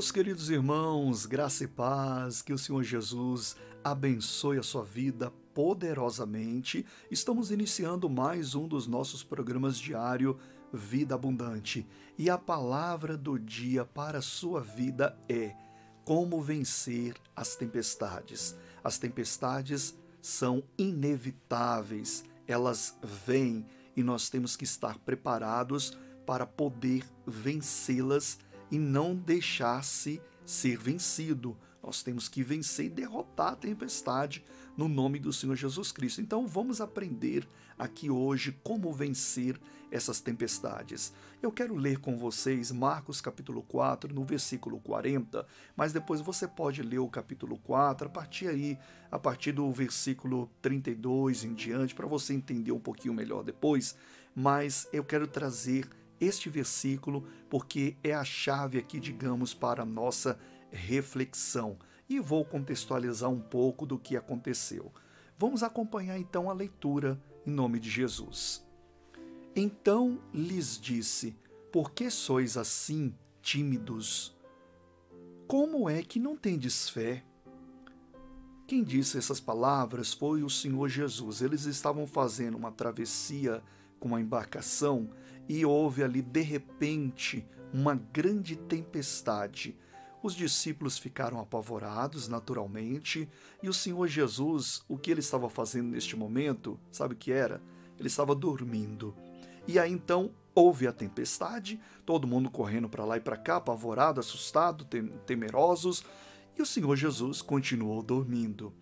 Meus queridos irmãos, graça e paz, que o Senhor Jesus abençoe a sua vida poderosamente. Estamos iniciando mais um dos nossos programas diário Vida Abundante. E a palavra do dia para a sua vida é: como vencer as tempestades. As tempestades são inevitáveis, elas vêm e nós temos que estar preparados para poder vencê-las e não deixar-se ser vencido. Nós temos que vencer e derrotar a tempestade no nome do Senhor Jesus Cristo. Então vamos aprender aqui hoje como vencer essas tempestades. Eu quero ler com vocês Marcos capítulo 4, no versículo 40, mas depois você pode ler o capítulo 4 a partir aí, a partir do versículo 32 em diante, para você entender um pouquinho melhor depois, mas eu quero trazer este versículo porque é a chave aqui, digamos, para a nossa reflexão. E vou contextualizar um pouco do que aconteceu. Vamos acompanhar então a leitura em nome de Jesus. Então lhes disse: Por que sois assim tímidos? Como é que não tendes fé? Quem disse essas palavras foi o Senhor Jesus. Eles estavam fazendo uma travessia com uma embarcação e houve ali de repente uma grande tempestade. Os discípulos ficaram apavorados, naturalmente, e o Senhor Jesus, o que ele estava fazendo neste momento, sabe o que era? Ele estava dormindo. E aí então houve a tempestade, todo mundo correndo para lá e para cá, apavorado, assustado, temerosos, e o Senhor Jesus continuou dormindo.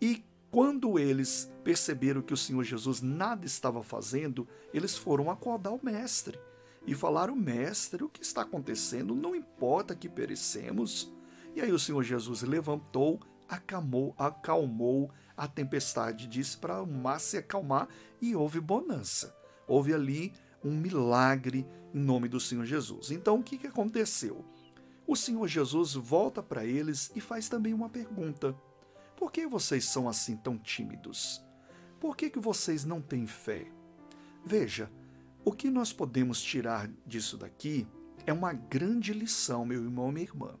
E quando eles perceberam que o Senhor Jesus nada estava fazendo, eles foram acordar o Mestre e falaram: Mestre, o que está acontecendo? Não importa que perecemos. E aí o Senhor Jesus levantou, acalmou, acalmou a tempestade, disse para o mar se acalmar e houve bonança. Houve ali um milagre em nome do Senhor Jesus. Então o que, que aconteceu? O Senhor Jesus volta para eles e faz também uma pergunta. Por que vocês são assim tão tímidos? Por que, que vocês não têm fé? Veja, o que nós podemos tirar disso daqui é uma grande lição, meu irmão e minha irmã.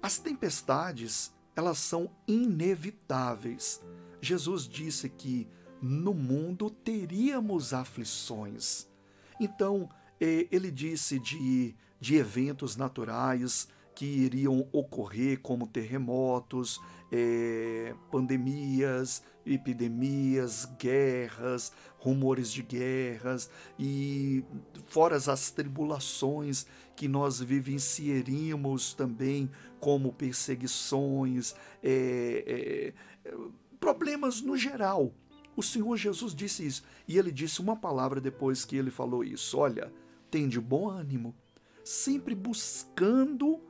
As tempestades, elas são inevitáveis. Jesus disse que no mundo teríamos aflições. Então, eh, ele disse de, de eventos naturais, que iriam ocorrer, como terremotos, é, pandemias, epidemias, guerras, rumores de guerras e fora as tribulações que nós vivenciaríamos também, como perseguições, é, é, problemas no geral. O Senhor Jesus disse isso e ele disse uma palavra depois que ele falou isso: olha, tem de bom ânimo, sempre buscando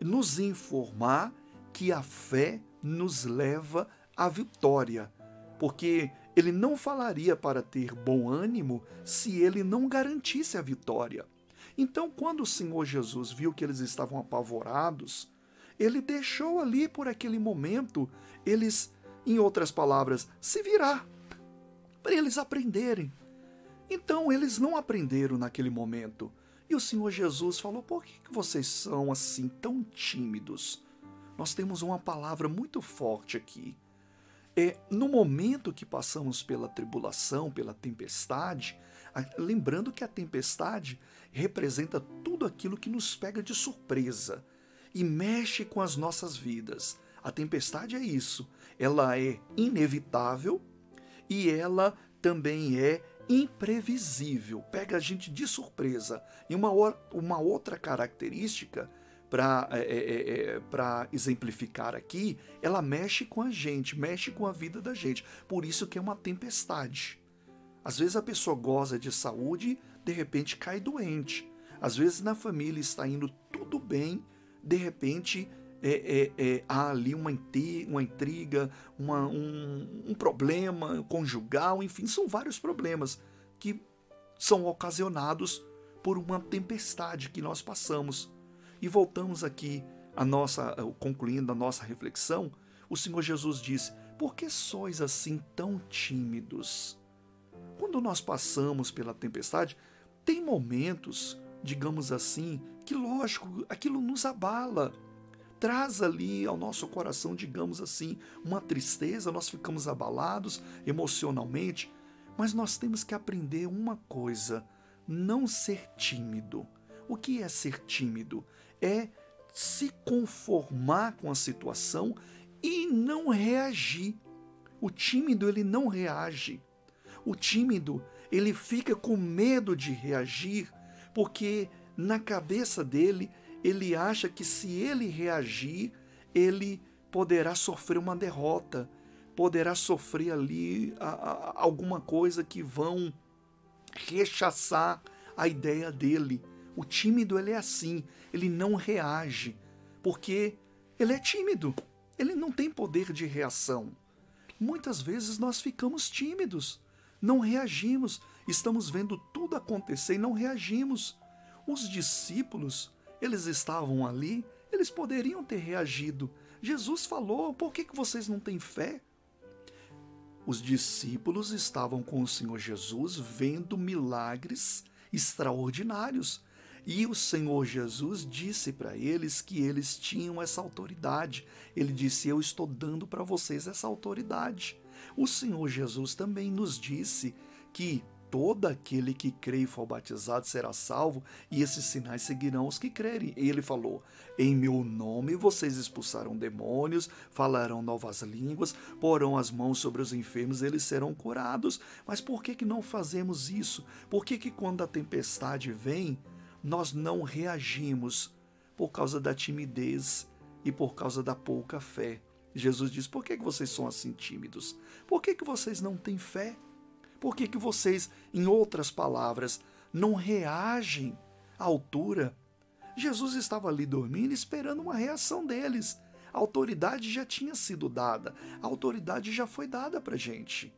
nos informar que a fé nos leva à vitória, porque ele não falaria para ter bom ânimo se ele não garantisse a vitória. Então, quando o Senhor Jesus viu que eles estavam apavorados, ele deixou ali por aquele momento eles, em outras palavras, se virar para eles aprenderem. Então, eles não aprenderam naquele momento. E o Senhor Jesus falou: Por que vocês são assim tão tímidos? Nós temos uma palavra muito forte aqui. É no momento que passamos pela tribulação, pela tempestade, lembrando que a tempestade representa tudo aquilo que nos pega de surpresa e mexe com as nossas vidas. A tempestade é isso. Ela é inevitável e ela também é imprevisível, pega a gente de surpresa. E uma, uma outra característica para é, é, é, é exemplificar aqui, ela mexe com a gente, mexe com a vida da gente. Por isso que é uma tempestade. Às vezes a pessoa goza de saúde, de repente cai doente. Às vezes na família está indo tudo bem, de repente é, é, é, há ali uma, uma intriga, uma, um, um problema conjugal, enfim, são vários problemas que são ocasionados por uma tempestade que nós passamos. E voltamos aqui a nossa, concluindo a nossa reflexão, o Senhor Jesus disse: Por que sois assim tão tímidos? Quando nós passamos pela tempestade, tem momentos digamos assim, que lógico, aquilo nos abala. Traz ali ao nosso coração, digamos assim, uma tristeza, nós ficamos abalados emocionalmente, mas nós temos que aprender uma coisa: não ser tímido. O que é ser tímido? É se conformar com a situação e não reagir. O tímido ele não reage. O tímido ele fica com medo de reagir porque na cabeça dele ele acha que se ele reagir ele poderá sofrer uma derrota, poderá sofrer ali a, a, alguma coisa que vão rechaçar a ideia dele. O tímido ele é assim, ele não reage, porque ele é tímido, ele não tem poder de reação. Muitas vezes nós ficamos tímidos, não reagimos, estamos vendo tudo acontecer e não reagimos. Os discípulos, eles estavam ali, eles poderiam ter reagido. Jesus falou: por que, que vocês não têm fé? Os discípulos estavam com o Senhor Jesus vendo milagres extraordinários. E o Senhor Jesus disse para eles que eles tinham essa autoridade. Ele disse: Eu estou dando para vocês essa autoridade. O Senhor Jesus também nos disse que todo aquele que crê e for batizado será salvo, e esses sinais seguirão os que crerem. E ele falou: Em meu nome vocês expulsarão demônios, falarão novas línguas, porão as mãos sobre os enfermos, eles serão curados. Mas por que, que não fazemos isso? Por que, que quando a tempestade vem, nós não reagimos? Por causa da timidez e por causa da pouca fé. Jesus diz: Por que, que vocês são assim tímidos? Por que, que vocês não têm fé? Por que, que vocês, em outras palavras, não reagem à altura? Jesus estava ali dormindo, esperando uma reação deles. A autoridade já tinha sido dada, a autoridade já foi dada para gente.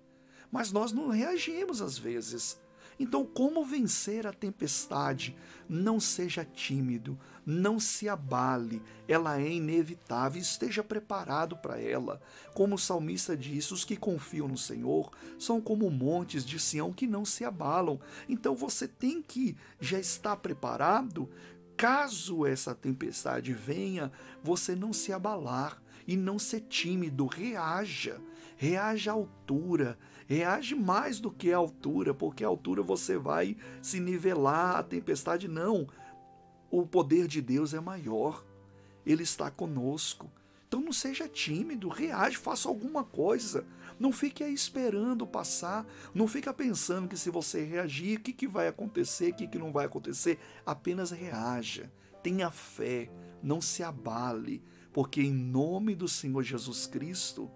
Mas nós não reagimos às vezes. Então, como vencer a tempestade? Não seja tímido, não se abale, ela é inevitável, esteja preparado para ela. Como o salmista diz, os que confiam no Senhor são como montes de Sião que não se abalam. Então você tem que já estar preparado caso essa tempestade venha, você não se abalar e não ser tímido, reaja, reaja à altura, reage mais do que a altura, porque a altura você vai se nivelar, a tempestade. Não. O poder de Deus é maior, ele está conosco. Então não seja tímido, reage, faça alguma coisa. Não fique aí esperando passar, não fica pensando que se você reagir, o que, que vai acontecer, o que, que não vai acontecer. Apenas reaja, tenha fé, não se abale, porque em nome do Senhor Jesus Cristo,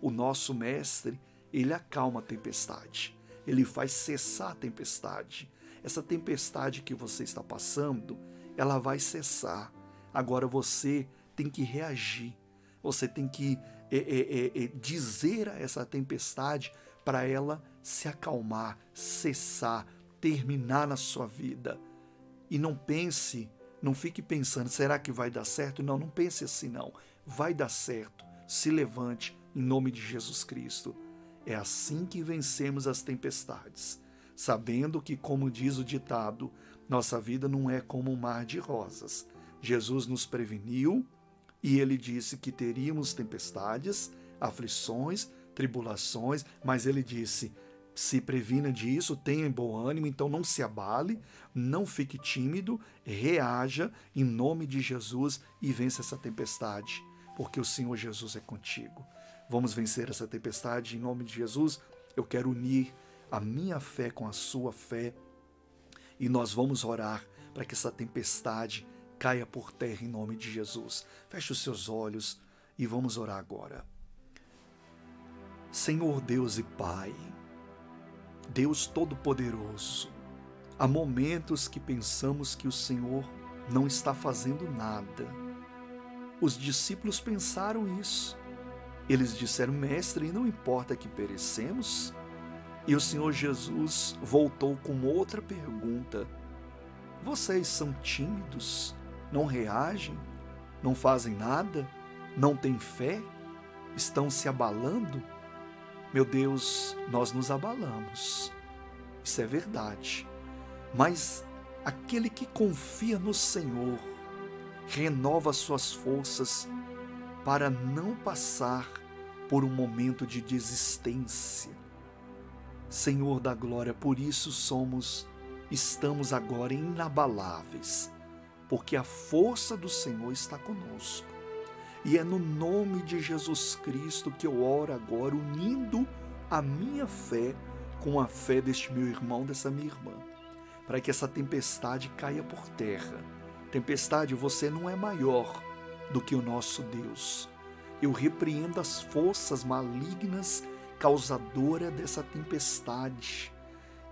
o nosso Mestre, ele acalma a tempestade, ele faz cessar a tempestade. Essa tempestade que você está passando, ela vai cessar. Agora você tem que reagir, você tem que é, é, é, dizer a essa tempestade para ela se acalmar, cessar, terminar na sua vida. E não pense, não fique pensando, será que vai dar certo? Não, não pense assim não. Vai dar certo. Se levante em nome de Jesus Cristo. É assim que vencemos as tempestades, sabendo que, como diz o ditado, nossa vida não é como um mar de rosas. Jesus nos preveniu e ele disse que teríamos tempestades, aflições, tribulações, mas ele disse: se previna disso, tenha bom ânimo, então não se abale, não fique tímido, reaja em nome de Jesus e vença essa tempestade, porque o Senhor Jesus é contigo. Vamos vencer essa tempestade em nome de Jesus. Eu quero unir a minha fé com a sua fé e nós vamos orar para que essa tempestade caia por terra em nome de Jesus. Feche os seus olhos e vamos orar agora. Senhor Deus e Pai, Deus Todo-Poderoso, há momentos que pensamos que o Senhor não está fazendo nada. Os discípulos pensaram isso eles disseram, mestre, não importa que perecemos? E o Senhor Jesus voltou com outra pergunta: Vocês são tímidos? Não reagem? Não fazem nada? Não têm fé? Estão se abalando? Meu Deus, nós nos abalamos. Isso é verdade. Mas Aquele que confia no Senhor renova suas forças para não passar por um momento de desistência. Senhor da glória, por isso somos, estamos agora inabaláveis, porque a força do Senhor está conosco. E é no nome de Jesus Cristo que eu oro agora, unindo a minha fé com a fé deste meu irmão, dessa minha irmã, para que essa tempestade caia por terra. Tempestade, você não é maior do que o nosso Deus. Eu repreendo as forças malignas causadoras dessa tempestade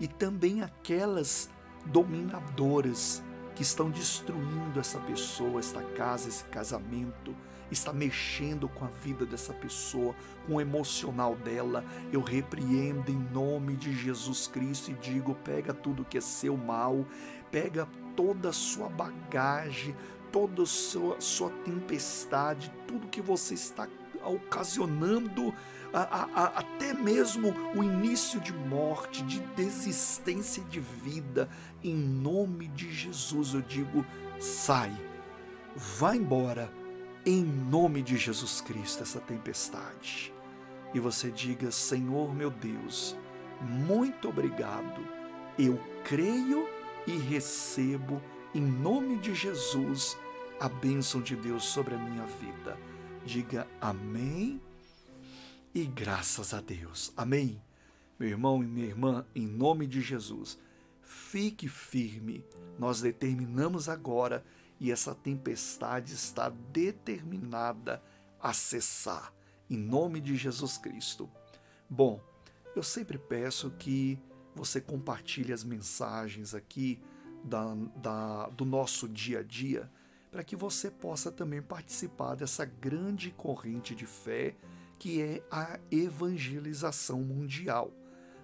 e também aquelas dominadoras que estão destruindo essa pessoa, esta casa, esse casamento, está mexendo com a vida dessa pessoa, com o emocional dela. Eu repreendo em nome de Jesus Cristo e digo: pega tudo que é seu mal, pega toda a sua bagagem, toda sua, sua tempestade, tudo que você está ocasionando, a, a, a, até mesmo o início de morte, de desistência de vida, em nome de Jesus eu digo: sai, vá embora, em nome de Jesus Cristo, essa tempestade. E você diga: Senhor meu Deus, muito obrigado, eu creio e recebo, em nome de Jesus, a bênção de Deus sobre a minha vida. Diga amém e graças a Deus. Amém. Meu irmão e minha irmã, em nome de Jesus, fique firme. Nós determinamos agora e essa tempestade está determinada a cessar, em nome de Jesus Cristo. Bom, eu sempre peço que você compartilhe as mensagens aqui da, da, do nosso dia a dia para que você possa também participar dessa grande corrente de fé que é a evangelização mundial.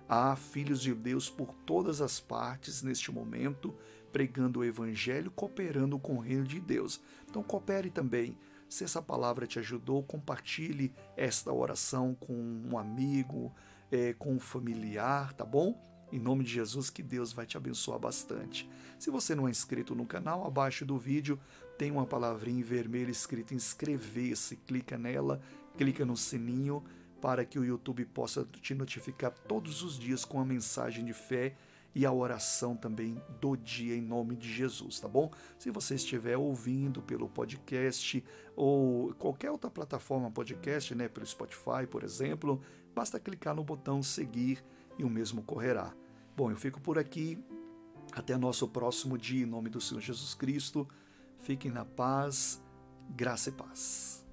Há filhos de Deus por todas as partes neste momento, pregando o evangelho, cooperando com o reino de Deus. Então coopere também. Se essa palavra te ajudou, compartilhe esta oração com um amigo, é, com um familiar, tá bom? Em nome de Jesus, que Deus vai te abençoar bastante. Se você não é inscrito no canal, abaixo do vídeo tem uma palavrinha em vermelho escrita inscrever-se. Clica nela, clica no sininho para que o YouTube possa te notificar todos os dias com a mensagem de fé e a oração também do dia em nome de Jesus, tá bom? Se você estiver ouvindo pelo podcast ou qualquer outra plataforma podcast, né, pelo Spotify, por exemplo, basta clicar no botão seguir e o mesmo correrá. Bom, eu fico por aqui. Até nosso próximo dia em nome do Senhor Jesus Cristo. Fiquem na paz, graça e paz.